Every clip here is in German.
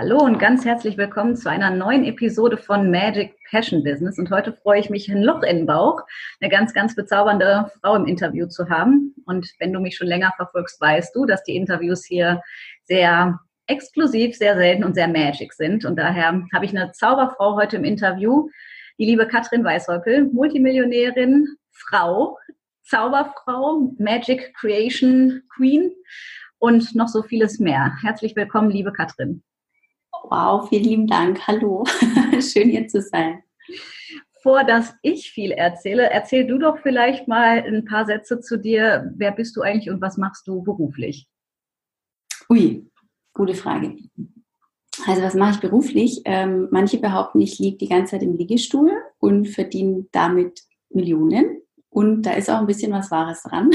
Hallo und ganz herzlich willkommen zu einer neuen Episode von Magic Passion Business. Und heute freue ich mich, ein Loch in den Bauch, eine ganz, ganz bezaubernde Frau im Interview zu haben. Und wenn du mich schon länger verfolgst, weißt du, dass die Interviews hier sehr exklusiv, sehr selten und sehr magic sind. Und daher habe ich eine Zauberfrau heute im Interview, die liebe Katrin Weißhäupel, Multimillionärin, Frau, Zauberfrau, Magic Creation Queen und noch so vieles mehr. Herzlich willkommen, liebe Katrin. Wow, vielen lieben Dank. Hallo. Schön hier zu sein. Vor dass ich viel erzähle, erzähl du doch vielleicht mal ein paar Sätze zu dir. Wer bist du eigentlich und was machst du beruflich? Ui, gute Frage. Also was mache ich beruflich? Ähm, manche behaupten, ich liege die ganze Zeit im Liegestuhl und verdiene damit Millionen. Und da ist auch ein bisschen was Wahres dran.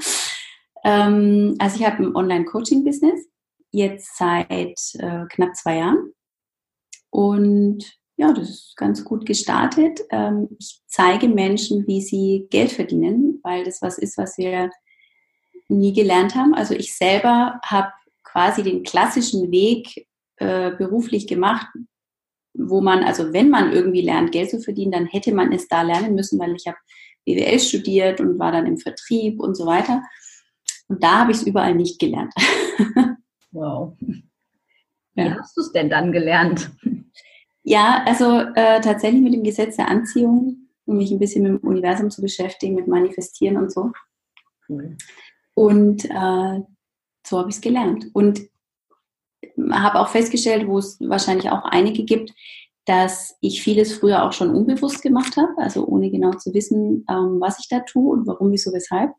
ähm, also ich habe ein Online-Coaching-Business jetzt seit äh, knapp zwei Jahren. Und ja, das ist ganz gut gestartet. Ähm, ich zeige Menschen, wie sie Geld verdienen, weil das was ist, was wir nie gelernt haben. Also ich selber habe quasi den klassischen Weg äh, beruflich gemacht, wo man, also wenn man irgendwie lernt, Geld zu verdienen, dann hätte man es da lernen müssen, weil ich habe BWL studiert und war dann im Vertrieb und so weiter. Und da habe ich es überall nicht gelernt. Wow. Wie ja. hast du es denn dann gelernt? Ja, also äh, tatsächlich mit dem Gesetz der Anziehung, um mich ein bisschen mit dem Universum zu beschäftigen, mit Manifestieren und so. Cool. Und äh, so habe ich es gelernt. Und habe auch festgestellt, wo es wahrscheinlich auch einige gibt, dass ich vieles früher auch schon unbewusst gemacht habe, also ohne genau zu wissen, ähm, was ich da tue und warum, wieso, weshalb.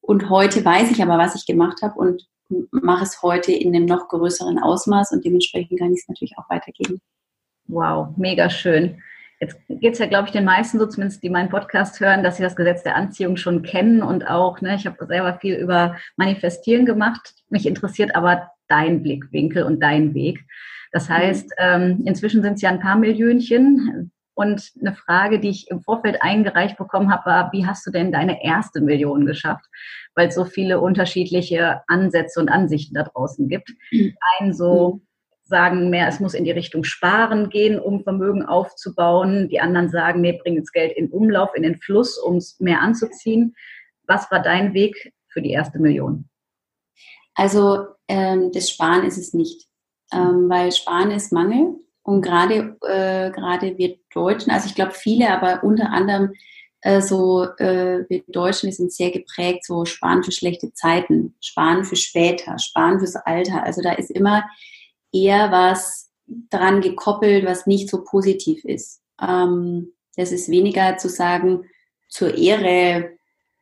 Und heute weiß ich aber, was ich gemacht habe und mache es heute in einem noch größeren Ausmaß und dementsprechend kann ich es natürlich auch weitergeben. Wow, mega schön. Jetzt geht es ja, glaube ich, den meisten so, zumindest die meinen Podcast hören, dass sie das Gesetz der Anziehung schon kennen und auch, ne, ich habe selber viel über Manifestieren gemacht. Mich interessiert aber dein Blickwinkel und dein Weg. Das mhm. heißt, ähm, inzwischen sind es ja ein paar Millionchen. Und eine Frage, die ich im Vorfeld eingereicht bekommen habe, war, wie hast du denn deine erste Million geschafft? Weil es so viele unterschiedliche Ansätze und Ansichten da draußen gibt. Einen so mhm. sagen mehr, es muss in die Richtung Sparen gehen, um Vermögen aufzubauen. Die anderen sagen, nee, bring das Geld in Umlauf, in den Fluss, um es mehr anzuziehen. Was war dein Weg für die erste Million? Also ähm, das Sparen ist es nicht, ähm, weil Sparen ist Mangel und gerade, äh, gerade wir Deutschen, also ich glaube viele, aber unter anderem äh, so, äh, wir Deutschen, wir sind sehr geprägt, so sparen für schlechte Zeiten, sparen für später, sparen fürs Alter. Also da ist immer eher was dran gekoppelt, was nicht so positiv ist. Ähm, das ist weniger zu sagen, zur Ehre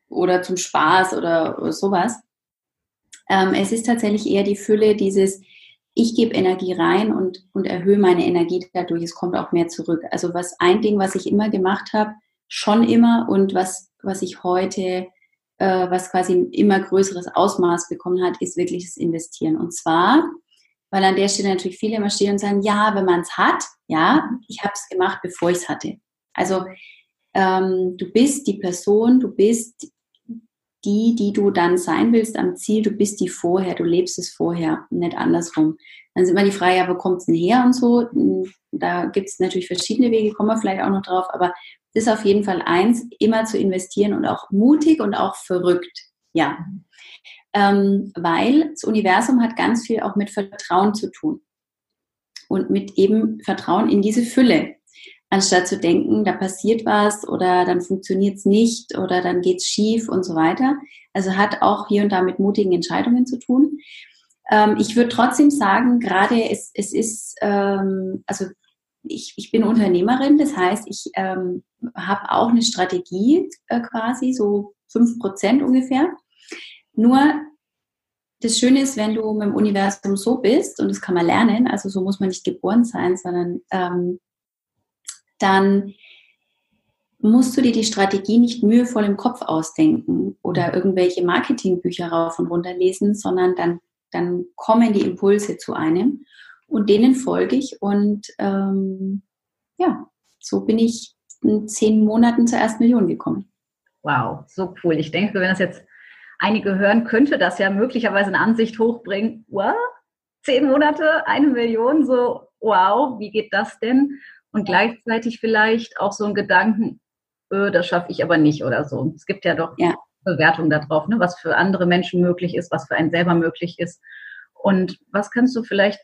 oder zum Spaß oder, oder sowas. Ähm, es ist tatsächlich eher die Fülle dieses, ich gebe Energie rein und, und erhöhe meine Energie dadurch. Es kommt auch mehr zurück. Also was ein Ding, was ich immer gemacht habe, schon immer und was, was ich heute, äh, was quasi ein immer größeres Ausmaß bekommen hat, ist wirklich das Investieren. Und zwar, weil an der Stelle natürlich viele immer stehen und sagen, ja, wenn man es hat, ja, ich habe es gemacht, bevor ich es hatte. Also ähm, du bist die Person, du bist die, die du dann sein willst am Ziel, du bist die vorher, du lebst es vorher, nicht andersrum. Dann ist immer die Frage, ja, wo kommt es denn her und so. Hm, da gibt es natürlich verschiedene Wege, kommen wir vielleicht auch noch drauf, aber es ist auf jeden Fall eins, immer zu investieren und auch mutig und auch verrückt. Ja. Ähm, weil das Universum hat ganz viel auch mit Vertrauen zu tun. Und mit eben Vertrauen in diese Fülle anstatt zu denken, da passiert was oder dann funktioniert es nicht oder dann geht es schief und so weiter. Also hat auch hier und da mit mutigen Entscheidungen zu tun. Ähm, ich würde trotzdem sagen, gerade es, es ist, ähm, also ich, ich bin Unternehmerin, das heißt, ich ähm, habe auch eine Strategie äh, quasi, so fünf Prozent ungefähr. Nur das Schöne ist, wenn du mit dem Universum so bist, und das kann man lernen, also so muss man nicht geboren sein, sondern ähm, dann musst du dir die Strategie nicht mühevoll im Kopf ausdenken oder irgendwelche Marketingbücher rauf und runter lesen, sondern dann, dann kommen die Impulse zu einem und denen folge ich und ähm, ja, so bin ich in zehn Monaten zur ersten Million gekommen. Wow, so cool. Ich denke, wenn das jetzt einige hören, könnte das ja möglicherweise eine Ansicht hochbringen. What? Zehn Monate, eine Million, so wow, wie geht das denn? Und gleichzeitig vielleicht auch so ein Gedanken, öh, das schaffe ich aber nicht oder so. Es gibt ja doch ja. Bewertungen darauf, ne, was für andere Menschen möglich ist, was für einen selber möglich ist. Und was kannst du vielleicht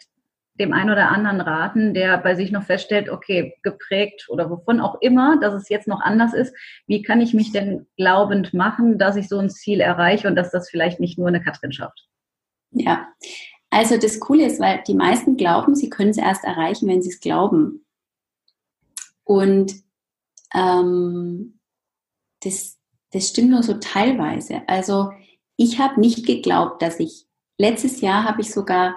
dem einen oder anderen raten, der bei sich noch feststellt, okay, geprägt oder wovon auch immer, dass es jetzt noch anders ist, wie kann ich mich denn glaubend machen, dass ich so ein Ziel erreiche und dass das vielleicht nicht nur eine Katrin schafft? Ja, also das Coole ist, weil die meisten glauben, sie können es erst erreichen, wenn sie es glauben. Und ähm, das, das stimmt nur so teilweise. Also ich habe nicht geglaubt, dass ich, letztes Jahr habe ich sogar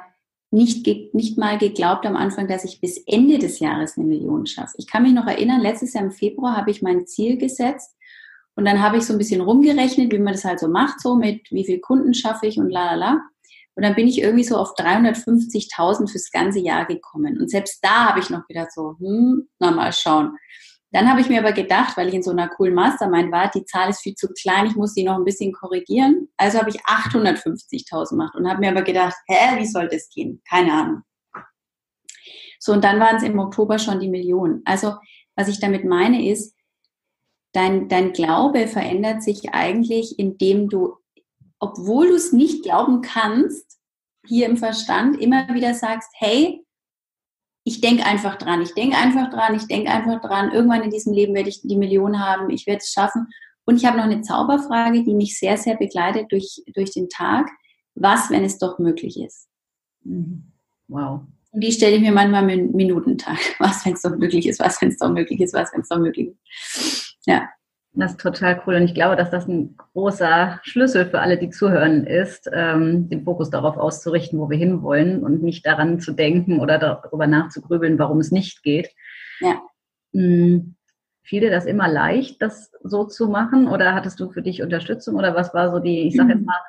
nicht, nicht mal geglaubt am Anfang, dass ich bis Ende des Jahres eine Million schaffe. Ich kann mich noch erinnern, letztes Jahr im Februar habe ich mein Ziel gesetzt und dann habe ich so ein bisschen rumgerechnet, wie man das halt so macht, so mit wie viel Kunden schaffe ich und la la la. Und dann bin ich irgendwie so auf 350.000 fürs ganze Jahr gekommen. Und selbst da habe ich noch gedacht so, hm, na mal schauen. Dann habe ich mir aber gedacht, weil ich in so einer coolen Mastermind war, die Zahl ist viel zu klein, ich muss die noch ein bisschen korrigieren. Also habe ich 850.000 gemacht und habe mir aber gedacht, hä, wie soll das gehen? Keine Ahnung. So, und dann waren es im Oktober schon die Millionen. Also, was ich damit meine ist, dein, dein Glaube verändert sich eigentlich, indem du, obwohl du es nicht glauben kannst, hier im Verstand immer wieder sagst, hey, ich denke einfach dran, ich denke einfach dran, ich denke einfach dran, irgendwann in diesem Leben werde ich die Million haben, ich werde es schaffen. Und ich habe noch eine Zauberfrage, die mich sehr, sehr begleitet durch, durch den Tag. Was, wenn es doch möglich ist? Mhm. Wow. Und die stelle ich mir manchmal im Minutentag. Was, wenn es doch möglich ist? Was, wenn es doch möglich ist? Was, wenn es doch möglich ist? Ja. Das ist total cool und ich glaube, dass das ein großer Schlüssel für alle, die zuhören, ist, ähm, den Fokus darauf auszurichten, wo wir hinwollen und nicht daran zu denken oder darüber nachzugrübeln, warum es nicht geht. Ja. Hm, fiel dir das immer leicht, das so zu machen oder hattest du für dich Unterstützung oder was war so die, ich sage jetzt mal,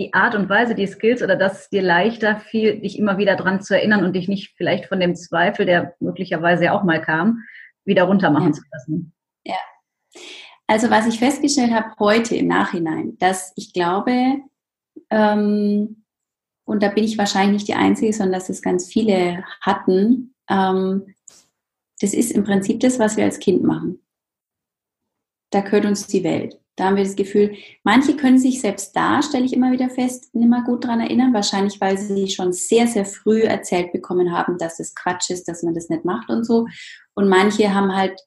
die Art und Weise, die Skills oder dass es dir leichter fiel, dich immer wieder daran zu erinnern und dich nicht vielleicht von dem Zweifel, der möglicherweise ja auch mal kam, wieder runtermachen ja. zu lassen? Ja, also was ich festgestellt habe heute im Nachhinein, dass ich glaube, ähm, und da bin ich wahrscheinlich nicht die Einzige, sondern dass es ganz viele hatten, ähm, das ist im Prinzip das, was wir als Kind machen. Da gehört uns die Welt. Da haben wir das Gefühl, manche können sich selbst da, stelle ich immer wieder fest, nicht mehr gut daran erinnern. Wahrscheinlich, weil sie schon sehr, sehr früh erzählt bekommen haben, dass es Quatsch ist, dass man das nicht macht und so. Und manche haben halt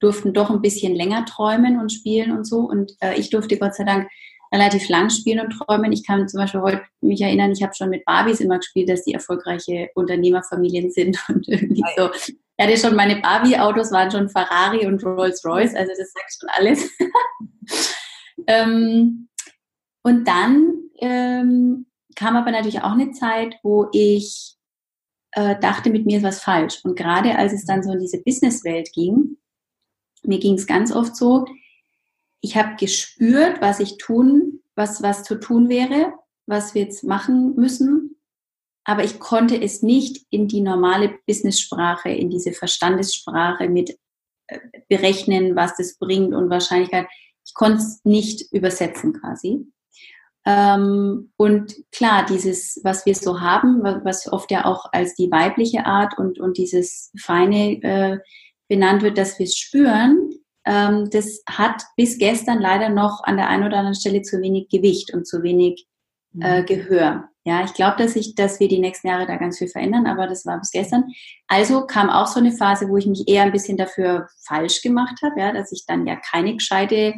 durften doch ein bisschen länger träumen und spielen und so. Und äh, ich durfte Gott sei Dank relativ lang spielen und träumen. Ich kann zum Beispiel heute mich erinnern, ich habe schon mit Barbies immer gespielt, dass die erfolgreiche Unternehmerfamilien sind und irgendwie so. Ich hatte schon meine Barbie-Autos, waren schon Ferrari und Rolls-Royce, also das sagt schon alles. ähm, und dann ähm, kam aber natürlich auch eine Zeit, wo ich äh, dachte, mit mir ist was falsch. Und gerade als es dann so in diese Businesswelt ging, mir ging es ganz oft so, ich habe gespürt, was ich tun, was, was zu tun wäre, was wir jetzt machen müssen, aber ich konnte es nicht in die normale Business-Sprache, in diese Verstandessprache mit äh, berechnen, was das bringt und Wahrscheinlichkeit. Ich konnte es nicht übersetzen quasi. Ähm, und klar, dieses, was wir so haben, was oft ja auch als die weibliche Art und, und dieses feine äh, benannt wird, dass wir es spüren, ähm, das hat bis gestern leider noch an der einen oder anderen Stelle zu wenig Gewicht und zu wenig äh, mhm. Gehör. Ja, ich glaube, dass ich, dass wir die nächsten Jahre da ganz viel verändern, aber das war bis gestern. Also kam auch so eine Phase, wo ich mich eher ein bisschen dafür falsch gemacht habe, ja, dass ich dann ja keine gescheite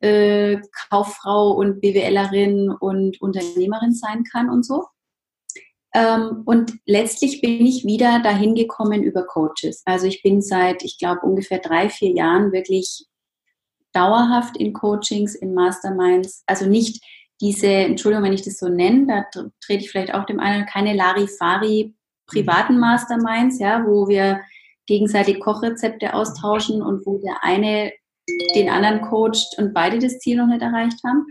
äh, Kauffrau und BWLerin und Unternehmerin sein kann und so. Ähm, und letztlich bin ich wieder dahin gekommen über Coaches. Also ich bin seit, ich glaube, ungefähr drei, vier Jahren wirklich dauerhaft in Coachings, in Masterminds. Also nicht diese, Entschuldigung, wenn ich das so nenne, da trete ich vielleicht auch dem einen, keine Larifari privaten Masterminds, ja, wo wir gegenseitig Kochrezepte austauschen und wo der eine den anderen coacht und beide das Ziel noch nicht erreicht haben,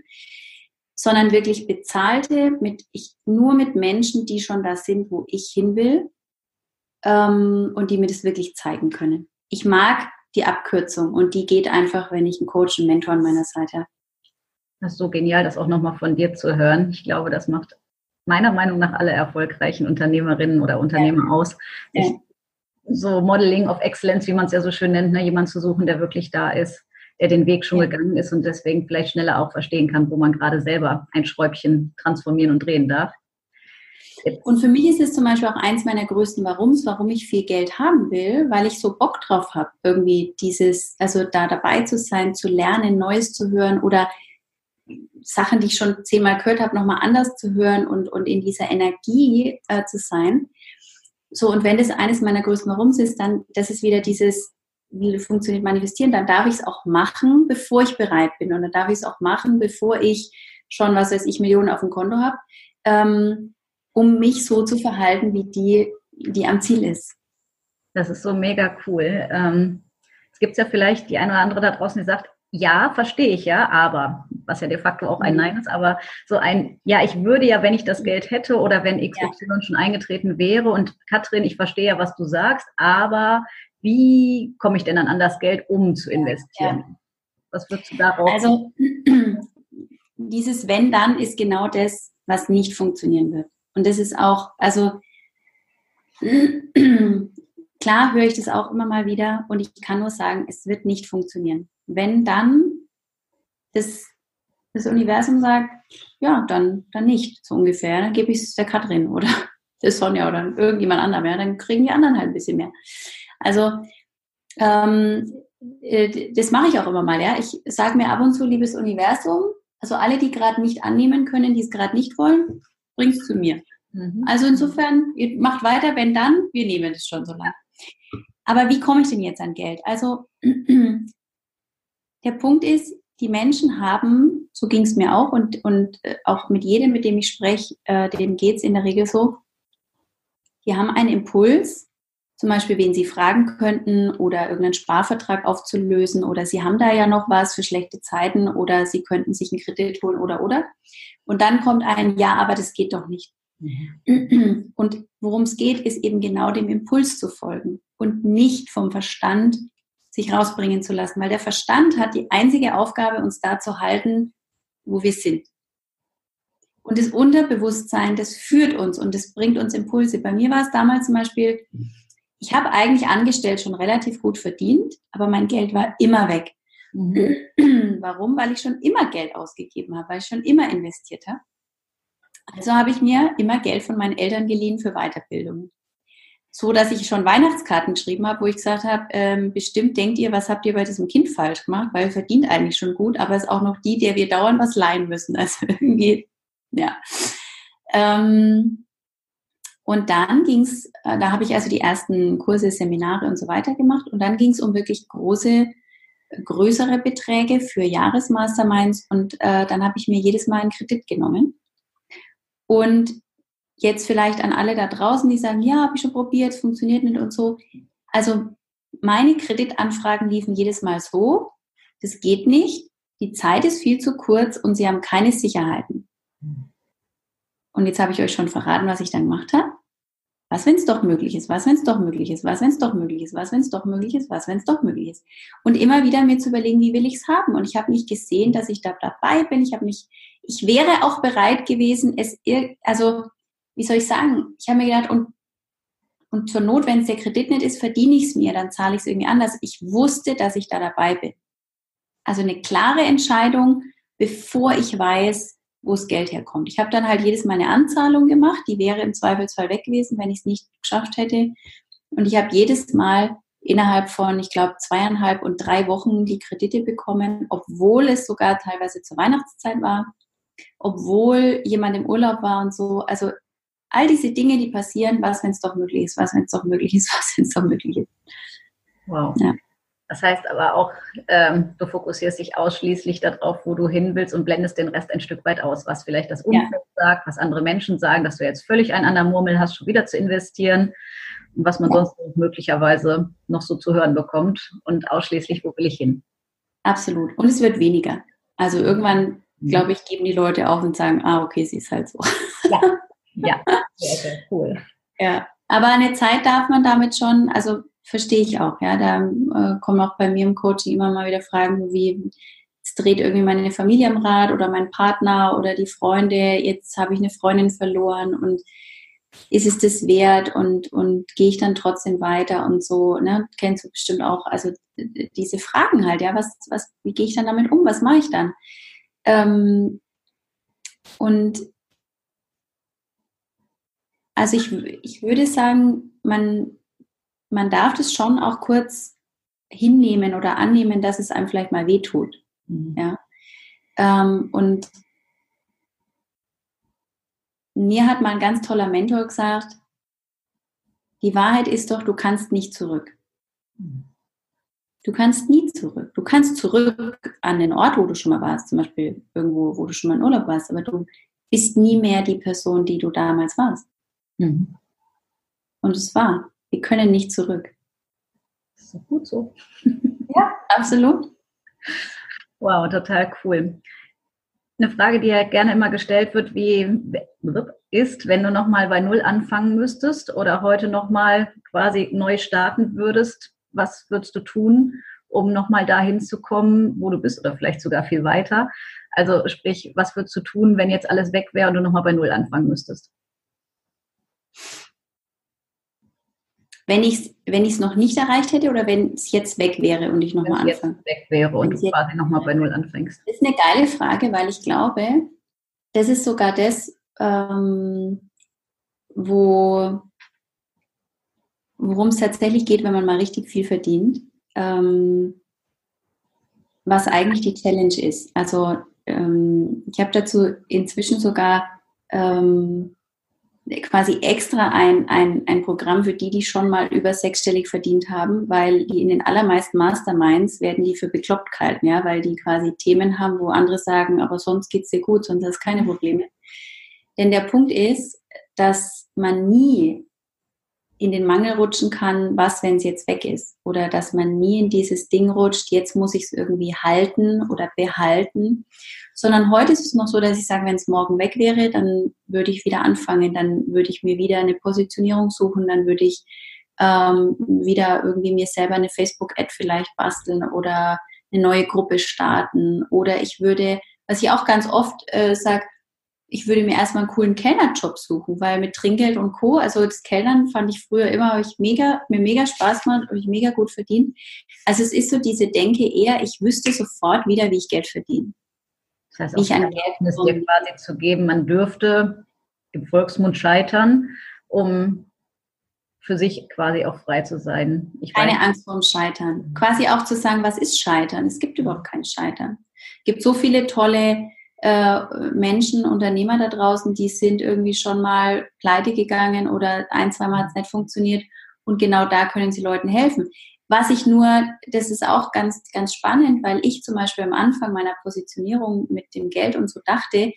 sondern wirklich bezahlte mit ich nur mit Menschen, die schon da sind, wo ich hin will ähm, und die mir das wirklich zeigen können. Ich mag die Abkürzung und die geht einfach, wenn ich einen Coach, einen Mentor an meiner Seite habe. Das ist so genial, das auch nochmal von dir zu hören. Ich glaube, das macht meiner Meinung nach alle erfolgreichen Unternehmerinnen oder Unternehmer ja. aus, sich so Modeling of Excellence, wie man es ja so schön nennt, ne, jemand zu suchen, der wirklich da ist, der den Weg schon ja. gegangen ist und deswegen vielleicht schneller auch verstehen kann, wo man gerade selber ein Schräubchen transformieren und drehen darf. Und für mich ist es zum Beispiel auch eins meiner größten Warums, warum ich viel Geld haben will, weil ich so Bock drauf habe, irgendwie dieses, also da dabei zu sein, zu lernen, Neues zu hören oder Sachen, die ich schon zehnmal gehört habe, nochmal anders zu hören und, und in dieser Energie äh, zu sein. So, und wenn das eines meiner größten Warums ist, dann, das ist wieder dieses, wie funktioniert manifestieren, dann darf ich es auch machen, bevor ich bereit bin. Und dann darf ich es auch machen, bevor ich schon, was weiß ich, Millionen auf dem Konto habe, ähm, um mich so zu verhalten, wie die, die am Ziel ist. Das ist so mega cool. Ähm, es gibt ja vielleicht die eine oder andere da draußen, die sagt, ja, verstehe ich ja, aber, was ja de facto auch ein mhm. Nein ist, aber so ein, ja, ich würde ja, wenn ich das Geld hätte oder wenn XY ja. schon eingetreten wäre und Katrin, ich verstehe ja, was du sagst, aber wie komme ich denn dann an das Geld, um zu investieren? Ja. Was würdest du darauf? Also, dieses Wenn dann ist genau das, was nicht funktionieren wird. Und das ist auch, also, klar höre ich das auch immer mal wieder und ich kann nur sagen, es wird nicht funktionieren wenn dann das, das Universum sagt, ja, dann, dann nicht, so ungefähr, dann gebe ich es der Katrin oder der Sonja oder irgendjemand anderem, ja, dann kriegen die anderen halt ein bisschen mehr. Also, ähm, äh, das mache ich auch immer mal, ja. Ich sage mir ab und zu, liebes Universum, also alle, die gerade nicht annehmen können, die es gerade nicht wollen, bringt es zu mir. Mhm. Also insofern, ihr macht weiter, wenn dann, wir nehmen es schon so lange. Aber wie komme ich denn jetzt an Geld? Also der Punkt ist, die Menschen haben, so ging es mir auch und, und äh, auch mit jedem, mit dem ich spreche, äh, dem geht es in der Regel so, die haben einen Impuls, zum Beispiel, wen sie fragen könnten oder irgendeinen Sparvertrag aufzulösen oder sie haben da ja noch was für schlechte Zeiten oder sie könnten sich einen Kredit holen oder oder. Und dann kommt ein Ja, aber das geht doch nicht. Mhm. Und worum es geht, ist eben genau dem Impuls zu folgen und nicht vom Verstand sich rausbringen zu lassen, weil der Verstand hat die einzige Aufgabe, uns da zu halten, wo wir sind. Und das Unterbewusstsein, das führt uns und das bringt uns Impulse. Bei mir war es damals zum Beispiel, ich habe eigentlich angestellt schon relativ gut verdient, aber mein Geld war immer weg. Mhm. Warum? Weil ich schon immer Geld ausgegeben habe, weil ich schon immer investiert habe. Also habe ich mir immer Geld von meinen Eltern geliehen für Weiterbildung so, dass ich schon Weihnachtskarten geschrieben habe, wo ich gesagt habe, ähm, bestimmt denkt ihr, was habt ihr bei diesem Kind falsch gemacht, weil er verdient eigentlich schon gut, aber ist auch noch die, der wir dauernd was leihen müssen. Also irgendwie, ja. Ähm, und dann ging es, äh, da habe ich also die ersten Kurse, Seminare und so weiter gemacht. Und dann ging es um wirklich große, größere Beträge für Jahresmasterminds. Und äh, dann habe ich mir jedes Mal einen Kredit genommen. Und jetzt vielleicht an alle da draußen, die sagen, ja, habe ich schon probiert, es funktioniert nicht und so. Also meine Kreditanfragen liefen jedes Mal so, das geht nicht, die Zeit ist viel zu kurz und sie haben keine Sicherheiten. Und jetzt habe ich euch schon verraten, was ich dann gemacht habe. Was, wenn es doch möglich ist? Was, wenn es doch möglich ist? Was, wenn es doch möglich ist? Was, wenn es doch möglich ist? Was, wenn es doch möglich ist? Und immer wieder mir zu überlegen, wie will ich es haben? Und ich habe nicht gesehen, dass ich da dabei bin. Ich habe mich, ich wäre auch bereit gewesen, es, also wie soll ich sagen, ich habe mir gedacht, und, und zur Not, wenn es der Kredit nicht ist, verdiene ich es mir, dann zahle ich es irgendwie anders. Ich wusste, dass ich da dabei bin. Also eine klare Entscheidung, bevor ich weiß, wo das Geld herkommt. Ich habe dann halt jedes Mal eine Anzahlung gemacht, die wäre im Zweifelsfall weg gewesen, wenn ich es nicht geschafft hätte. Und ich habe jedes Mal innerhalb von, ich glaube, zweieinhalb und drei Wochen die Kredite bekommen, obwohl es sogar teilweise zur Weihnachtszeit war, obwohl jemand im Urlaub war und so. Also all diese Dinge, die passieren, was, wenn es doch möglich ist, was, wenn es doch möglich ist, was, wenn es doch möglich ist. Wow. Ja. Das heißt aber auch, ähm, du fokussierst dich ausschließlich darauf, wo du hin willst und blendest den Rest ein Stück weit aus, was vielleicht das Umfeld ja. sagt, was andere Menschen sagen, dass du jetzt völlig einen anderen Murmel hast, schon wieder zu investieren und was man ja. sonst möglicherweise noch so zu hören bekommt und ausschließlich, wo will ich hin. Absolut. Und es wird weniger. Also irgendwann, mhm. glaube ich, geben die Leute auf und sagen, ah, okay, sie ist halt so. Ja, ja. sehr, sehr cool. Ja, aber eine Zeit darf man damit schon, also verstehe ich auch, ja. Da äh, kommen auch bei mir im Coaching immer mal wieder Fragen, wie es dreht irgendwie meine Familie am Rad oder mein Partner oder die Freunde, jetzt habe ich eine Freundin verloren und ist es das wert und, und gehe ich dann trotzdem weiter und so, ne? Kennst du bestimmt auch, also diese Fragen halt, ja, was, was, wie gehe ich dann damit um, was mache ich dann? Ähm, und also ich, ich würde sagen, man, man darf das schon auch kurz hinnehmen oder annehmen, dass es einem vielleicht mal wehtut. Mhm. Ja? Ähm, und mir hat mal ein ganz toller Mentor gesagt, die Wahrheit ist doch, du kannst nicht zurück. Mhm. Du kannst nie zurück. Du kannst zurück an den Ort, wo du schon mal warst, zum Beispiel irgendwo, wo du schon mal in Urlaub warst, aber du bist nie mehr die Person, die du damals warst. Mhm. Und es war. Wir können nicht zurück. Das ist gut so. ja, absolut. Wow, total cool. Eine Frage, die ja gerne immer gestellt wird, wie ist, wenn du nochmal bei Null anfangen müsstest oder heute nochmal quasi neu starten würdest, was würdest du tun, um nochmal dahin zu kommen, wo du bist oder vielleicht sogar viel weiter? Also sprich, was würdest du tun, wenn jetzt alles weg wäre und du nochmal bei Null anfangen müsstest? Wenn ich es wenn noch nicht erreicht hätte oder wenn es jetzt weg wäre und ich nochmal anfange? Weg wäre und du quasi nochmal bei Null anfängst. Das ist eine geile Frage, weil ich glaube, das ist sogar das, ähm, wo worum es tatsächlich geht, wenn man mal richtig viel verdient, ähm, was eigentlich die Challenge ist. Also ähm, ich habe dazu inzwischen sogar ähm, quasi extra ein, ein, ein Programm für die, die schon mal über sechsstellig verdient haben, weil die in den allermeisten Masterminds werden die für bekloppt gehalten, ja, weil die quasi Themen haben, wo andere sagen, aber sonst geht's dir gut, sonst hast du keine Probleme. Denn der Punkt ist, dass man nie in den Mangel rutschen kann, was, wenn es jetzt weg ist. Oder dass man nie in dieses Ding rutscht, jetzt muss ich es irgendwie halten oder behalten. Sondern heute ist es noch so, dass ich sage, wenn es morgen weg wäre, dann würde ich wieder anfangen, dann würde ich mir wieder eine Positionierung suchen, dann würde ich ähm, wieder irgendwie mir selber eine Facebook-Ad vielleicht basteln oder eine neue Gruppe starten. Oder ich würde, was ich auch ganz oft äh, sage, ich würde mir erstmal einen coolen Kellnerjob suchen, weil mit Trinkgeld und Co., also das Kellnern fand ich früher immer, habe ich mega, mir mega Spaß gemacht, habe ich mega gut verdient. Also es ist so diese Denke eher, ich wüsste sofort wieder, wie ich Geld verdiene. Das heißt, auch ein Ergebnis dir quasi zu geben, man dürfte im Volksmund scheitern, um für sich quasi auch frei zu sein. Ich Keine weiß. Angst vorm Scheitern. Quasi auch zu sagen, was ist Scheitern? Es gibt überhaupt kein Scheitern. Es gibt so viele tolle äh, Menschen, Unternehmer da draußen, die sind irgendwie schon mal pleite gegangen oder ein, zweimal hat es nicht funktioniert und genau da können sie Leuten helfen. Was ich nur, das ist auch ganz, ganz spannend, weil ich zum Beispiel am Anfang meiner Positionierung mit dem Geld und so dachte,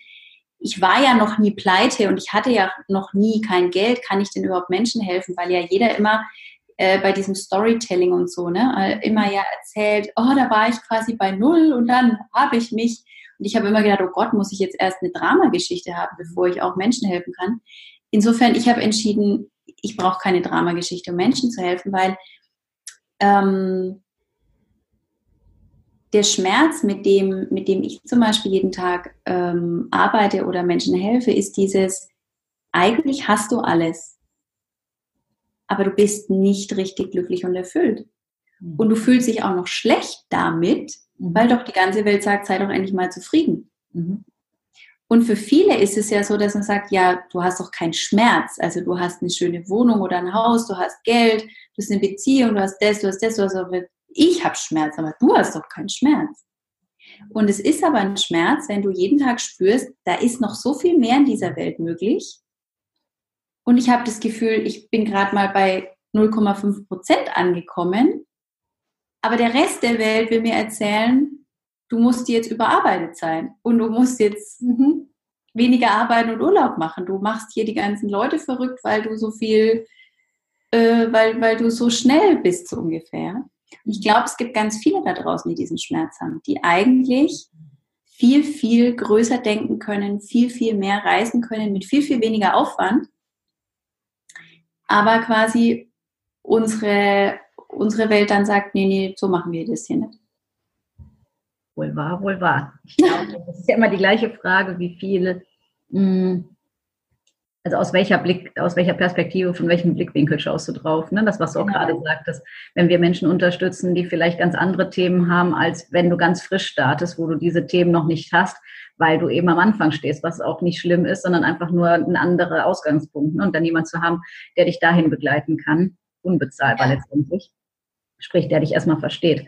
ich war ja noch nie pleite und ich hatte ja noch nie kein Geld, kann ich denn überhaupt Menschen helfen? Weil ja jeder immer äh, bei diesem Storytelling und so, ne, immer ja erzählt, oh, da war ich quasi bei null und dann habe ich mich und ich habe immer gedacht, oh Gott, muss ich jetzt erst eine Dramageschichte haben, bevor ich auch Menschen helfen kann. Insofern, ich habe entschieden, ich brauche keine Dramageschichte, um Menschen zu helfen, weil ähm, der Schmerz, mit dem, mit dem ich zum Beispiel jeden Tag ähm, arbeite oder Menschen helfe, ist dieses, eigentlich hast du alles, aber du bist nicht richtig glücklich und erfüllt. Mhm. Und du fühlst dich auch noch schlecht damit, Mhm. Weil doch die ganze Welt sagt, sei doch endlich mal zufrieden. Mhm. Und für viele ist es ja so, dass man sagt, ja, du hast doch keinen Schmerz. Also du hast eine schöne Wohnung oder ein Haus, du hast Geld, du hast eine Beziehung, du hast das, du hast das, du hast das. Ich habe Schmerz, aber du hast doch keinen Schmerz. Und es ist aber ein Schmerz, wenn du jeden Tag spürst, da ist noch so viel mehr in dieser Welt möglich. Und ich habe das Gefühl, ich bin gerade mal bei 0,5 Prozent angekommen Aber der Rest der Welt will mir erzählen, du musst jetzt überarbeitet sein und du musst jetzt mhm, weniger arbeiten und Urlaub machen. Du machst hier die ganzen Leute verrückt, weil du so viel, äh, weil, weil du so schnell bist, so ungefähr. ich glaube, es gibt ganz viele da draußen, die diesen Schmerz haben, die eigentlich viel, viel größer denken können, viel, viel mehr reisen können, mit viel, viel weniger Aufwand. Aber quasi unsere, unsere Welt dann sagt, nee, nee, so machen wir das hier nicht. Wohl wahr, wohl wahr. Ich glaube, das ist ja immer die gleiche Frage, wie viele, hm, also aus welcher Blick, aus welcher Perspektive, von welchem Blickwinkel schaust du drauf? Ne? Das, was du auch genau. gerade sagtest, wenn wir Menschen unterstützen, die vielleicht ganz andere Themen haben, als wenn du ganz frisch startest, wo du diese Themen noch nicht hast, weil du eben am Anfang stehst, was auch nicht schlimm ist, sondern einfach nur ein anderer Ausgangspunkt. Ne? Und dann jemand zu haben, der dich dahin begleiten kann, unbezahlbar ja. letztendlich, sprich, der dich erstmal versteht.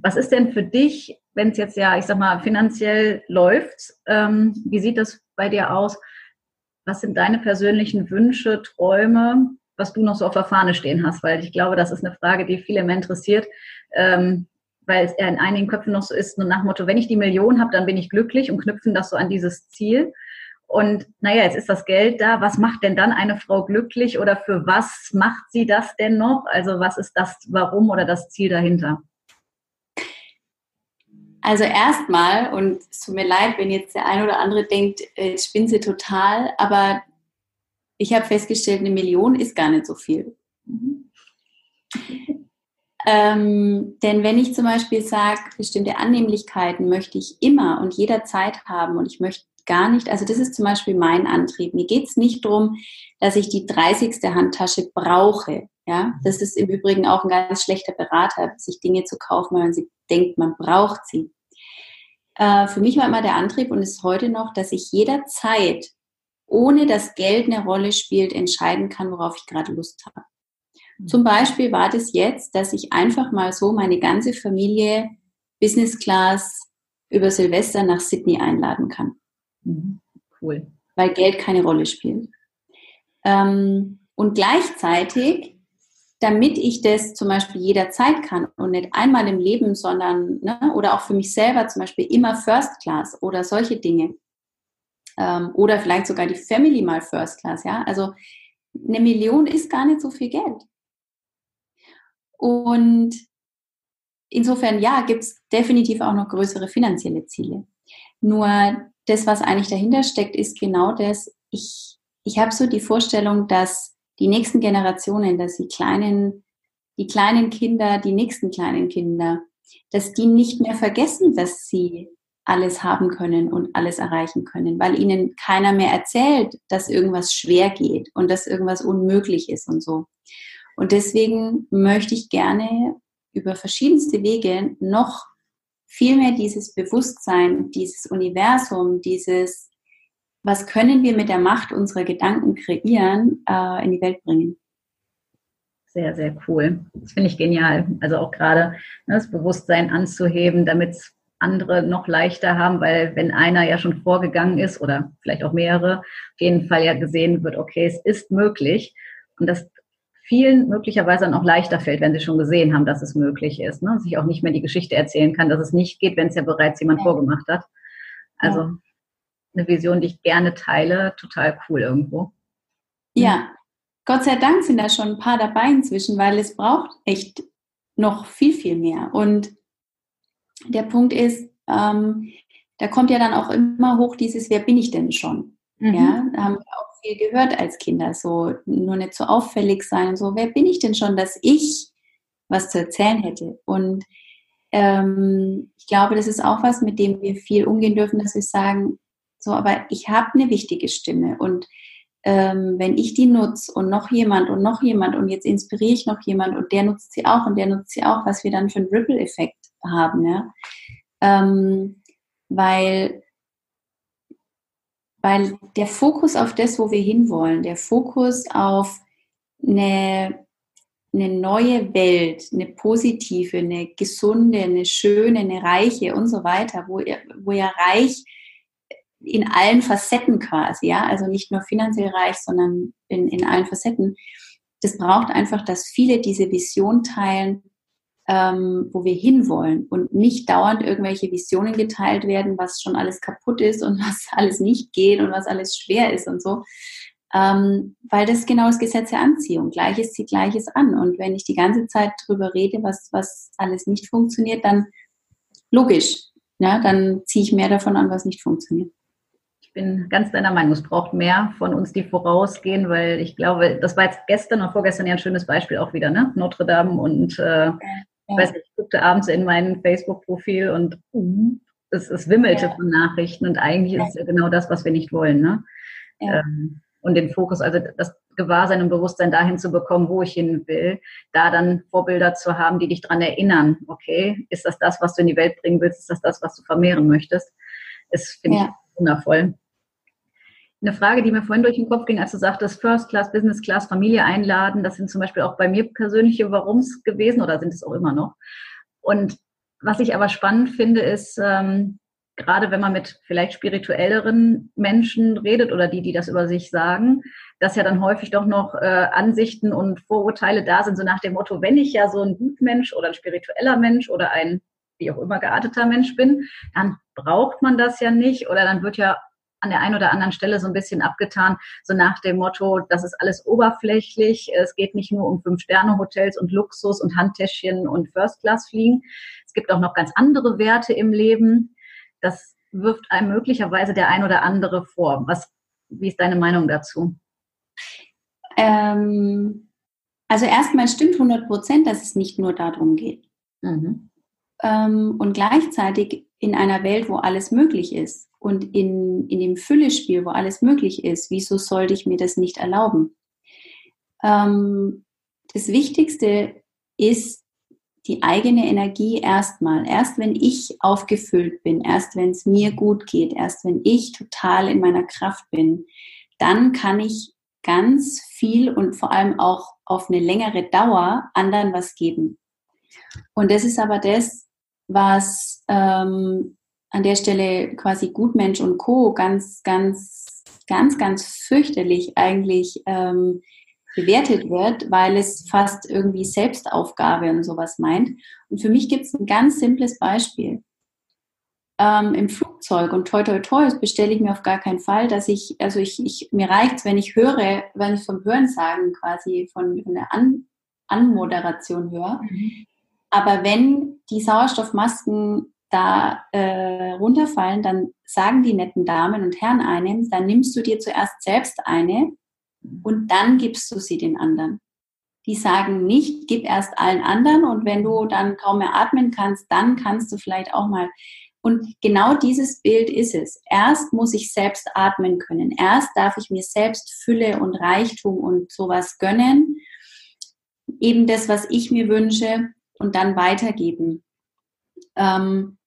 Was ist denn für dich, wenn es jetzt ja, ich sag mal, finanziell läuft, ähm, wie sieht das bei dir aus? Was sind deine persönlichen Wünsche, Träume, was du noch so auf der Fahne stehen hast? Weil ich glaube, das ist eine Frage, die viele mehr interessiert, ähm, weil es ja in einigen Köpfen noch so ist, nur nach Motto, wenn ich die Million habe, dann bin ich glücklich und knüpfen das so an dieses Ziel. Und naja, jetzt ist das Geld da. Was macht denn dann eine Frau glücklich oder für was macht sie das denn noch? Also was ist das Warum oder das Ziel dahinter? Also erstmal, und es tut mir leid, wenn jetzt der eine oder andere denkt, äh, jetzt spinnt sie total, aber ich habe festgestellt, eine Million ist gar nicht so viel. Mhm. ähm, denn wenn ich zum Beispiel sage, bestimmte Annehmlichkeiten möchte ich immer und jederzeit haben und ich möchte gar nicht, also das ist zum Beispiel mein Antrieb. Mir geht es nicht darum, dass ich die 30. Handtasche brauche. Ja, das ist im Übrigen auch ein ganz schlechter Berater, sich Dinge zu kaufen, weil man sie denkt, man braucht sie. Äh, für mich war immer der Antrieb und ist heute noch, dass ich jederzeit, ohne dass Geld eine Rolle spielt, entscheiden kann, worauf ich gerade Lust habe. Mhm. Zum Beispiel war das jetzt, dass ich einfach mal so meine ganze Familie Business Class über Silvester nach Sydney einladen kann. Mhm. Cool. Weil Geld keine Rolle spielt. Ähm, und gleichzeitig damit ich das zum Beispiel jederzeit kann und nicht einmal im Leben, sondern ne, oder auch für mich selber zum Beispiel immer First Class oder solche Dinge. Ähm, oder vielleicht sogar die Family mal First Class, ja. Also eine Million ist gar nicht so viel Geld. Und insofern, ja, gibt es definitiv auch noch größere finanzielle Ziele. Nur das, was eigentlich dahinter steckt, ist genau das, ich, ich habe so die Vorstellung, dass die nächsten Generationen, dass die kleinen, die kleinen Kinder, die nächsten kleinen Kinder, dass die nicht mehr vergessen, dass sie alles haben können und alles erreichen können, weil ihnen keiner mehr erzählt, dass irgendwas schwer geht und dass irgendwas unmöglich ist und so. Und deswegen möchte ich gerne über verschiedenste Wege noch viel mehr dieses Bewusstsein, dieses Universum, dieses was können wir mit der Macht unserer Gedanken kreieren, äh, in die Welt bringen. Sehr, sehr cool. Das finde ich genial. Also auch gerade ne, das Bewusstsein anzuheben, damit andere noch leichter haben, weil wenn einer ja schon vorgegangen ist oder vielleicht auch mehrere, auf jeden Fall ja gesehen wird, okay, es ist möglich und das vielen möglicherweise dann auch leichter fällt, wenn sie schon gesehen haben, dass es möglich ist. Ne? Sich auch nicht mehr die Geschichte erzählen kann, dass es nicht geht, wenn es ja bereits jemand ja. vorgemacht hat. Also ja eine Vision, die ich gerne teile. Total cool irgendwo. Ja, Gott sei Dank sind da schon ein paar dabei inzwischen, weil es braucht echt noch viel, viel mehr. Und der Punkt ist, ähm, da kommt ja dann auch immer hoch dieses, wer bin ich denn schon? Mhm. Ja, da haben wir auch viel gehört als Kinder, so nur nicht so auffällig sein und so, wer bin ich denn schon, dass ich was zu erzählen hätte? Und ähm, ich glaube, das ist auch was, mit dem wir viel umgehen dürfen, dass wir sagen, so, aber ich habe eine wichtige Stimme und ähm, wenn ich die nutze und noch jemand und noch jemand und jetzt inspiriere ich noch jemand und der nutzt sie auch und der nutzt sie auch, was wir dann für einen Ripple-Effekt haben, ja. Ähm, weil, weil der Fokus auf das, wo wir hinwollen, der Fokus auf eine, eine neue Welt, eine positive, eine gesunde, eine schöne, eine reiche und so weiter, wo, wo ja reich in allen Facetten quasi, ja, also nicht nur finanziell reich, sondern in, in allen Facetten. Das braucht einfach, dass viele diese Vision teilen, ähm, wo wir hinwollen und nicht dauernd irgendwelche Visionen geteilt werden, was schon alles kaputt ist und was alles nicht geht und was alles schwer ist und so. Ähm, weil das genau das Gesetz der Anziehung. Gleiches zieht Gleiches an. Und wenn ich die ganze Zeit drüber rede, was, was alles nicht funktioniert, dann logisch, ja, dann ziehe ich mehr davon an, was nicht funktioniert. Ich bin ganz deiner Meinung, es braucht mehr von uns, die vorausgehen, weil ich glaube, das war jetzt gestern und vorgestern ja ein schönes Beispiel auch wieder, ne? Notre Dame und äh, ja. ich weiß nicht, ich guckte abends in mein Facebook-Profil und uh, es, es wimmelte ja. von Nachrichten und eigentlich ja. ist es ja genau das, was wir nicht wollen, ne? Ähm, und den Fokus, also das Gewahrsein und Bewusstsein dahin zu bekommen, wo ich hin will, da dann Vorbilder zu haben, die dich daran erinnern, okay, ist das das, was du in die Welt bringen willst, ist das das, was du vermehren möchtest, ist, finde ja. ich, wundervoll. Eine Frage, die mir vorhin durch den Kopf ging, als du sagtest, First Class, Business Class, Familie einladen, das sind zum Beispiel auch bei mir persönliche Warums gewesen oder sind es auch immer noch. Und was ich aber spannend finde, ist, ähm, gerade wenn man mit vielleicht spirituelleren Menschen redet oder die, die das über sich sagen, dass ja dann häufig doch noch äh, Ansichten und Vorurteile da sind, so nach dem Motto, wenn ich ja so ein Gutmensch oder ein spiritueller Mensch oder ein wie auch immer gearteter Mensch bin, dann braucht man das ja nicht oder dann wird ja an der einen oder anderen Stelle so ein bisschen abgetan, so nach dem Motto, das ist alles oberflächlich, es geht nicht nur um Fünf-Sterne-Hotels und Luxus und Handtäschchen und First-Class-Fliegen. Es gibt auch noch ganz andere Werte im Leben das wirft einem möglicherweise der ein oder andere vor. Was, wie ist deine Meinung dazu? Ähm, also erstmal stimmt 100 Prozent, dass es nicht nur darum geht. Mhm. Ähm, und gleichzeitig in einer Welt, wo alles möglich ist und in, in dem Füllespiel, wo alles möglich ist, wieso sollte ich mir das nicht erlauben? Ähm, das Wichtigste ist, die eigene Energie erstmal. Erst wenn ich aufgefüllt bin, erst wenn es mir gut geht, erst wenn ich total in meiner Kraft bin, dann kann ich ganz viel und vor allem auch auf eine längere Dauer anderen was geben. Und das ist aber das, was ähm, an der Stelle quasi Gutmensch und Co. ganz, ganz, ganz, ganz fürchterlich eigentlich ähm, bewertet wird, weil es fast irgendwie Selbstaufgabe und sowas meint. Und für mich gibt es ein ganz simples Beispiel. Ähm, Im Flugzeug und toi toi toi bestelle ich mir auf gar keinen Fall, dass ich, also ich, ich mir reicht wenn ich höre, wenn ich vom Hören sagen quasi von, von der An Anmoderation höre. Mhm. Aber wenn die Sauerstoffmasken da äh, runterfallen, dann sagen die netten Damen und Herren einem, dann nimmst du dir zuerst selbst eine und dann gibst du sie den anderen. Die sagen nicht, gib erst allen anderen und wenn du dann kaum mehr atmen kannst, dann kannst du vielleicht auch mal. Und genau dieses Bild ist es. Erst muss ich selbst atmen können. Erst darf ich mir selbst Fülle und Reichtum und sowas gönnen. Eben das, was ich mir wünsche und dann weitergeben. Ähm,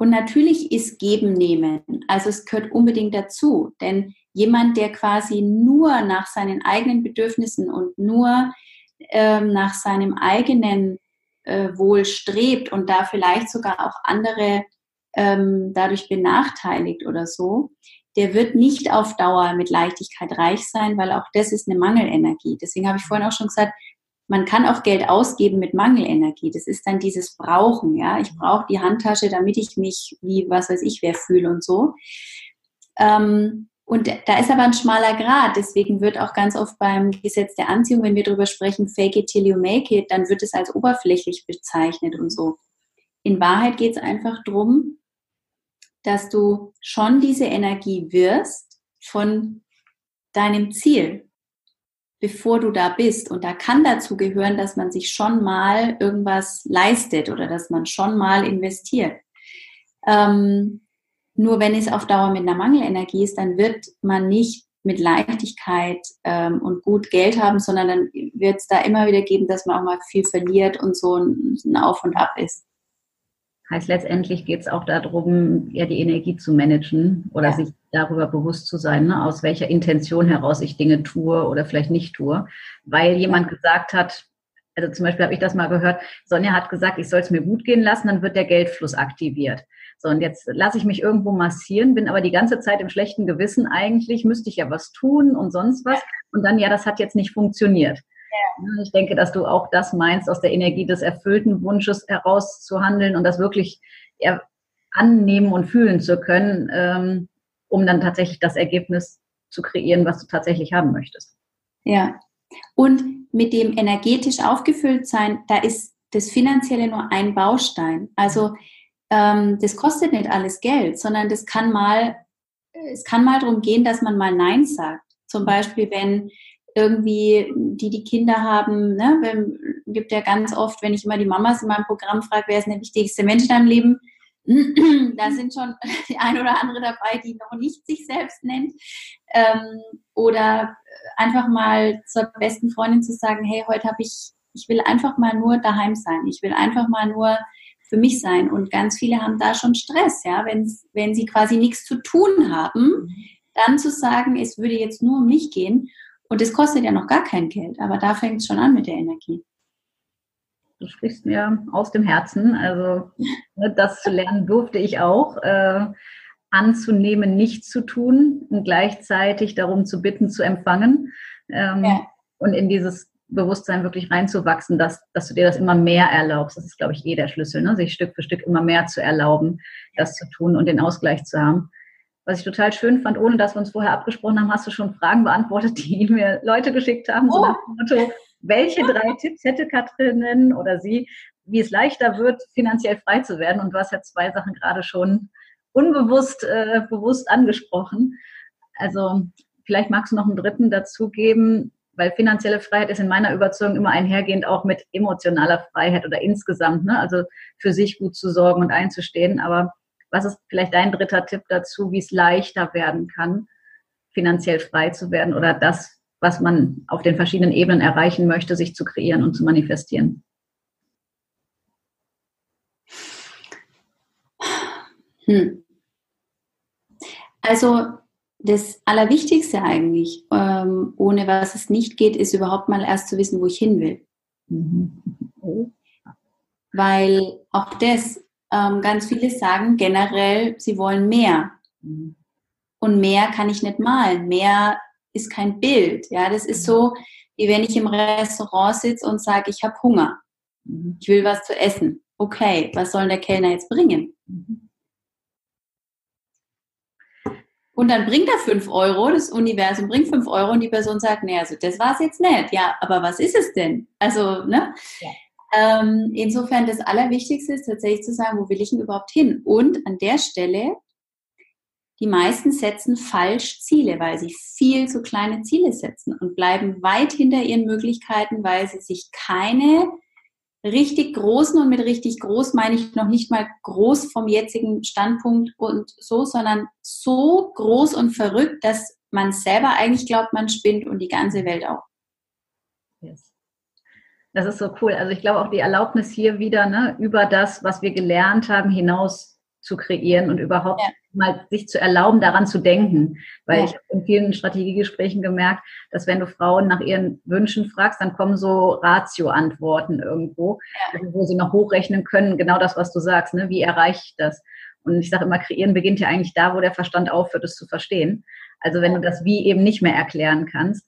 und natürlich ist Geben nehmen. Also es gehört unbedingt dazu. Denn jemand, der quasi nur nach seinen eigenen Bedürfnissen und nur ähm, nach seinem eigenen äh, Wohl strebt und da vielleicht sogar auch andere ähm, dadurch benachteiligt oder so, der wird nicht auf Dauer mit Leichtigkeit reich sein, weil auch das ist eine Mangelenergie. Deswegen habe ich vorhin auch schon gesagt, man kann auch Geld ausgeben mit Mangelenergie. Das ist dann dieses Brauchen, ja. Ich brauche die Handtasche, damit ich mich wie, was weiß ich, wer fühle und so. Ähm, und da ist aber ein schmaler Grad. Deswegen wird auch ganz oft beim Gesetz der Anziehung, wenn wir darüber sprechen, fake it till you make it, dann wird es als oberflächlich bezeichnet und so. In Wahrheit geht es einfach darum, dass du schon diese Energie wirst von deinem Ziel, bevor du da bist. Und da kann dazu gehören, dass man sich schon mal irgendwas leistet oder dass man schon mal investiert. Ähm, nur wenn es auf Dauer mit einer Mangelenergie ist, dann wird man nicht mit Leichtigkeit ähm, und gut Geld haben, sondern dann wird es da immer wieder geben, dass man auch mal viel verliert und so ein, ein Auf und Ab ist. Heißt letztendlich geht es auch darum, ja die Energie zu managen oder ja. sich darüber bewusst zu sein, ne, aus welcher Intention heraus ich Dinge tue oder vielleicht nicht tue. Weil jemand gesagt hat, also zum Beispiel habe ich das mal gehört, Sonja hat gesagt, ich soll es mir gut gehen lassen, dann wird der Geldfluss aktiviert. So, und jetzt lasse ich mich irgendwo massieren, bin aber die ganze Zeit im schlechten Gewissen eigentlich, müsste ich ja was tun und sonst was. Und dann, ja, das hat jetzt nicht funktioniert. Ich denke, dass du auch das meinst, aus der Energie des erfüllten Wunsches heraus zu handeln und das wirklich annehmen und fühlen zu können, ähm, um dann tatsächlich das Ergebnis zu kreieren, was du tatsächlich haben möchtest. Ja. Und mit dem energetisch aufgefüllt sein, da ist das Finanzielle nur ein Baustein. Also ähm, das kostet nicht alles Geld, sondern das kann mal, es kann mal darum gehen, dass man mal Nein sagt. Zum Beispiel, wenn irgendwie die die Kinder haben, ne, wenn, gibt ja ganz oft, wenn ich immer die Mamas in meinem Programm frage, wer ist der wichtigste Mensch in deinem Leben, da sind schon die ein oder andere dabei, die noch nicht sich selbst nennt. Ähm, oder einfach mal zur besten Freundin zu sagen, hey, heute habe ich, ich will einfach mal nur daheim sein. Ich will einfach mal nur für mich sein. Und ganz viele haben da schon Stress, ja, wenn, wenn sie quasi nichts zu tun haben, dann zu sagen, es würde jetzt nur um mich gehen. Und es kostet ja noch gar kein Geld, aber da fängt es schon an mit der Energie. Du sprichst mir aus dem Herzen. Also ne, das zu lernen durfte ich auch. Äh, anzunehmen, nichts zu tun und gleichzeitig darum zu bitten, zu empfangen. Ähm, ja. Und in dieses Bewusstsein wirklich reinzuwachsen, dass, dass du dir das immer mehr erlaubst. Das ist, glaube ich, eh der Schlüssel, ne? sich Stück für Stück immer mehr zu erlauben, das zu tun und den Ausgleich zu haben. Was ich total schön fand, ohne dass wir uns vorher abgesprochen haben, hast du schon Fragen beantwortet, die mir Leute geschickt haben, oh. so nach dem Motto, welche drei Tipps hätte Katrinnen oder sie, wie es leichter wird, finanziell frei zu werden? Und du hast ja zwei Sachen gerade schon unbewusst, äh, bewusst angesprochen. Also vielleicht magst du noch einen dritten dazugeben, weil finanzielle Freiheit ist in meiner Überzeugung immer einhergehend auch mit emotionaler Freiheit oder insgesamt, ne? also für sich gut zu sorgen und einzustehen. Aber was ist vielleicht dein dritter Tipp dazu, wie es leichter werden kann, finanziell frei zu werden oder das, was man auf den verschiedenen Ebenen erreichen möchte, sich zu kreieren und zu manifestieren? Hm. Also das Allerwichtigste eigentlich, ähm, ohne was es nicht geht, ist überhaupt mal erst zu wissen, wo ich hin will. Mhm. Weil auch das, ähm, ganz viele sagen generell, sie wollen mehr. Mhm. Und mehr kann ich nicht malen. Mehr ist kein Bild. Ja, das ist so, wie wenn ich im Restaurant sitze und sage, ich habe Hunger. Mhm. Ich will was zu essen. Okay, was soll der Kellner jetzt bringen? Mhm. Und dann bringt er fünf Euro, das Universum bringt fünf Euro und die Person sagt, nee, also das war es jetzt nicht. Ja, aber was ist es denn? Also, ne? Ja. Ähm, insofern das Allerwichtigste ist tatsächlich zu sagen, wo will ich denn überhaupt hin? Und an der Stelle, die meisten setzen falsch Ziele, weil sie viel zu kleine Ziele setzen und bleiben weit hinter ihren Möglichkeiten, weil sie sich keine richtig großen und mit richtig groß meine ich noch nicht mal groß vom jetzigen Standpunkt und so, sondern so groß und verrückt, dass man selber eigentlich glaubt, man spinnt und die ganze Welt auch. Yes. Das ist so cool. Also ich glaube auch die Erlaubnis hier wieder, ne, über das, was wir gelernt haben, hinaus zu kreieren und überhaupt ja. mal sich zu erlauben, daran zu denken. Weil ja. ich habe in vielen Strategiegesprächen gemerkt, dass wenn du Frauen nach ihren Wünschen fragst, dann kommen so Ratio-Antworten irgendwo, ja. wo sie noch hochrechnen können, genau das, was du sagst, ne? wie erreiche ich das? Und ich sage immer, kreieren beginnt ja eigentlich da, wo der Verstand aufhört, es zu verstehen. Also wenn du das Wie eben nicht mehr erklären kannst.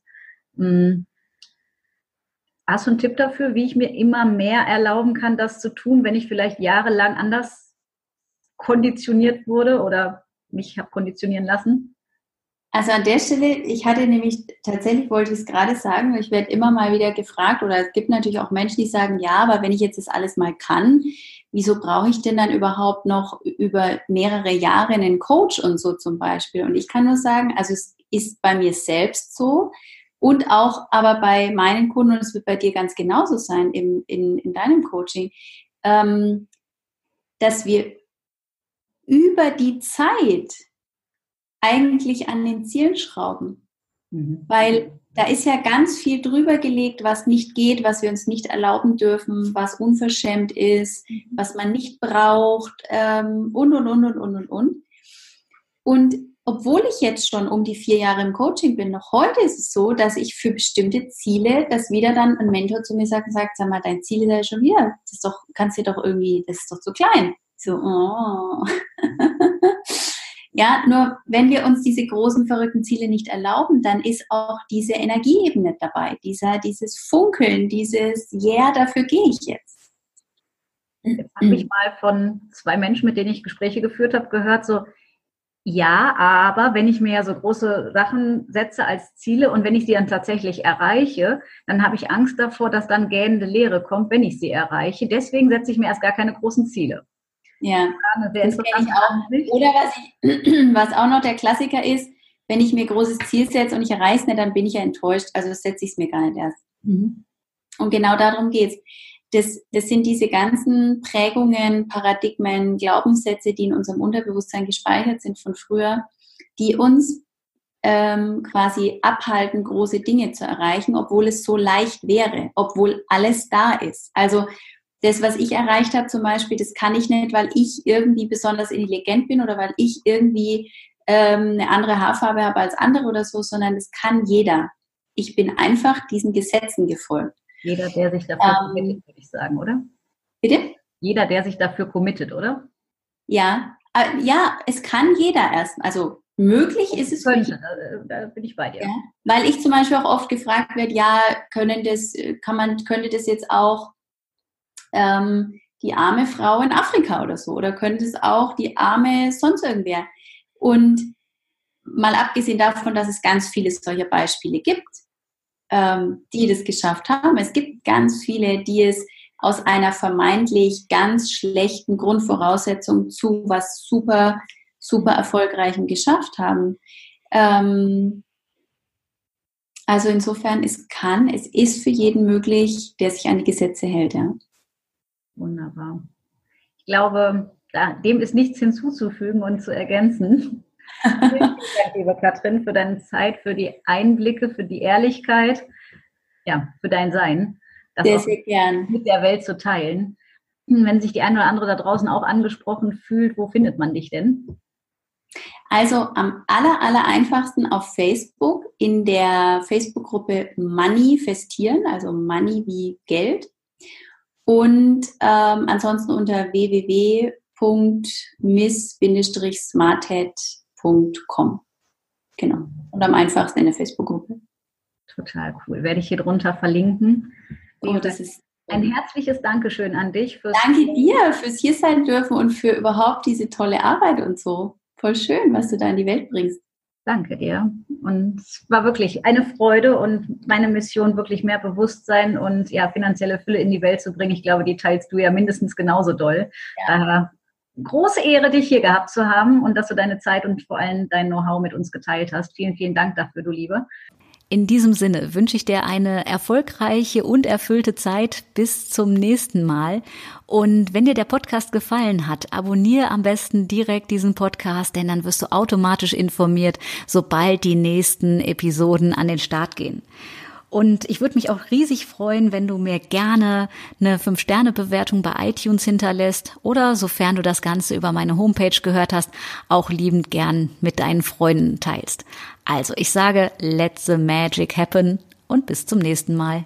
Hm. Hast du einen Tipp dafür, wie ich mir immer mehr erlauben kann, das zu tun, wenn ich vielleicht jahrelang anders konditioniert wurde oder mich habe konditionieren lassen? Also an der Stelle, ich hatte nämlich, tatsächlich wollte ich es gerade sagen, ich werde immer mal wieder gefragt oder es gibt natürlich auch Menschen, die sagen, ja, aber wenn ich jetzt das alles mal kann, wieso brauche ich denn dann überhaupt noch über mehrere Jahre einen Coach und so zum Beispiel? Und ich kann nur sagen, also es ist bei mir selbst so und auch aber bei meinen Kunden und es wird bei dir ganz genauso sein im, in, in deinem Coaching, ähm, dass wir über die Zeit eigentlich an den Zielen schrauben. Mhm. Weil da ist ja ganz viel drüber gelegt, was nicht geht, was wir uns nicht erlauben dürfen, was unverschämt ist, mhm. was man nicht braucht ähm, und, und, und, und, und, und, und. Und obwohl ich jetzt schon um die vier Jahre im Coaching bin, noch heute ist es so, dass ich für bestimmte Ziele, dass wieder dann ein Mentor zu mir sagt und sagt, sag mal, dein Ziel ist ja schon wieder, das ist doch, kannst du doch irgendwie, das ist doch zu klein. So, oh. Ja, nur wenn wir uns diese großen, verrückten Ziele nicht erlauben, dann ist auch diese Energieebene dabei, dieser, dieses Funkeln, dieses, ja, yeah, dafür gehe ich jetzt. Jetzt habe ich mal von zwei Menschen, mit denen ich Gespräche geführt habe, gehört, so, ja, aber wenn ich mir ja so große Sachen setze als Ziele und wenn ich sie dann tatsächlich erreiche, dann habe ich Angst davor, dass dann gähnende Leere kommt, wenn ich sie erreiche. Deswegen setze ich mir erst gar keine großen Ziele. Ja, das kenne ich auch. Oder was, ich, was auch noch der Klassiker ist, wenn ich mir großes Ziel setze und ich erreiche es nicht, dann bin ich ja enttäuscht. Also setze ich es mir gar nicht erst. Mhm. Und genau darum geht es. Das, das sind diese ganzen Prägungen, Paradigmen, Glaubenssätze, die in unserem Unterbewusstsein gespeichert sind von früher, die uns ähm, quasi abhalten, große Dinge zu erreichen, obwohl es so leicht wäre, obwohl alles da ist. Also das, was ich erreicht habe zum Beispiel, das kann ich nicht, weil ich irgendwie besonders intelligent bin oder weil ich irgendwie ähm, eine andere Haarfarbe habe als andere oder so, sondern das kann jeder. Ich bin einfach diesen Gesetzen gefolgt. Jeder, der sich dafür ähm, committet, würde ich sagen, oder? Bitte? Jeder, der sich dafür committet, oder? Ja, äh, ja, es kann jeder erst. Also möglich ist es. Könnte, da, da, bin ich bei dir. Ja, weil ich zum Beispiel auch oft gefragt werde, ja, können das, kann man, könnte das jetzt auch ähm, die arme Frau in Afrika oder so. Oder könnte es auch die arme sonst irgendwer. Und mal abgesehen davon, dass es ganz viele solcher Beispiele gibt, ähm, die das geschafft haben. Es gibt ganz viele, die es aus einer vermeintlich ganz schlechten Grundvoraussetzung zu was super, super erfolgreichem geschafft haben. Ähm, also insofern, es kann, es ist für jeden möglich, der sich an die Gesetze hält. Ja. Wunderbar. Ich glaube, dem ist nichts hinzuzufügen und zu ergänzen. Vielen Dank, liebe Katrin, für deine Zeit, für die Einblicke, für die Ehrlichkeit, ja, für dein Sein. Das sehr, sehr gern. Mit der Welt zu teilen. Wenn sich die eine oder andere da draußen auch angesprochen fühlt, wo findet man dich denn? Also am aller, aller einfachsten auf Facebook in der Facebook-Gruppe Manifestieren, also Money wie Geld. Und ähm, ansonsten unter www.miss-smarthead.com. Genau. Und am einfachsten in der Facebook-Gruppe. Total cool. Werde ich hier drunter verlinken. Oh, das ist ein herzliches Dankeschön an dich. Fürs Danke dir fürs hier sein dürfen und für überhaupt diese tolle Arbeit und so. Voll schön, was du da in die Welt bringst. Danke dir. Und es war wirklich eine Freude und meine Mission, wirklich mehr Bewusstsein und ja, finanzielle Fülle in die Welt zu bringen. Ich glaube, die teilst du ja mindestens genauso doll. Ja. Äh, große Ehre, dich hier gehabt zu haben und dass du deine Zeit und vor allem dein Know-how mit uns geteilt hast. Vielen, vielen Dank dafür, du Liebe. In diesem Sinne wünsche ich dir eine erfolgreiche und erfüllte Zeit bis zum nächsten Mal. Und wenn dir der Podcast gefallen hat, abonniere am besten direkt diesen Podcast, denn dann wirst du automatisch informiert, sobald die nächsten Episoden an den Start gehen. Und ich würde mich auch riesig freuen, wenn du mir gerne eine 5-Sterne-Bewertung bei iTunes hinterlässt oder sofern du das Ganze über meine Homepage gehört hast, auch liebend gern mit deinen Freunden teilst. Also ich sage, let the magic happen und bis zum nächsten Mal.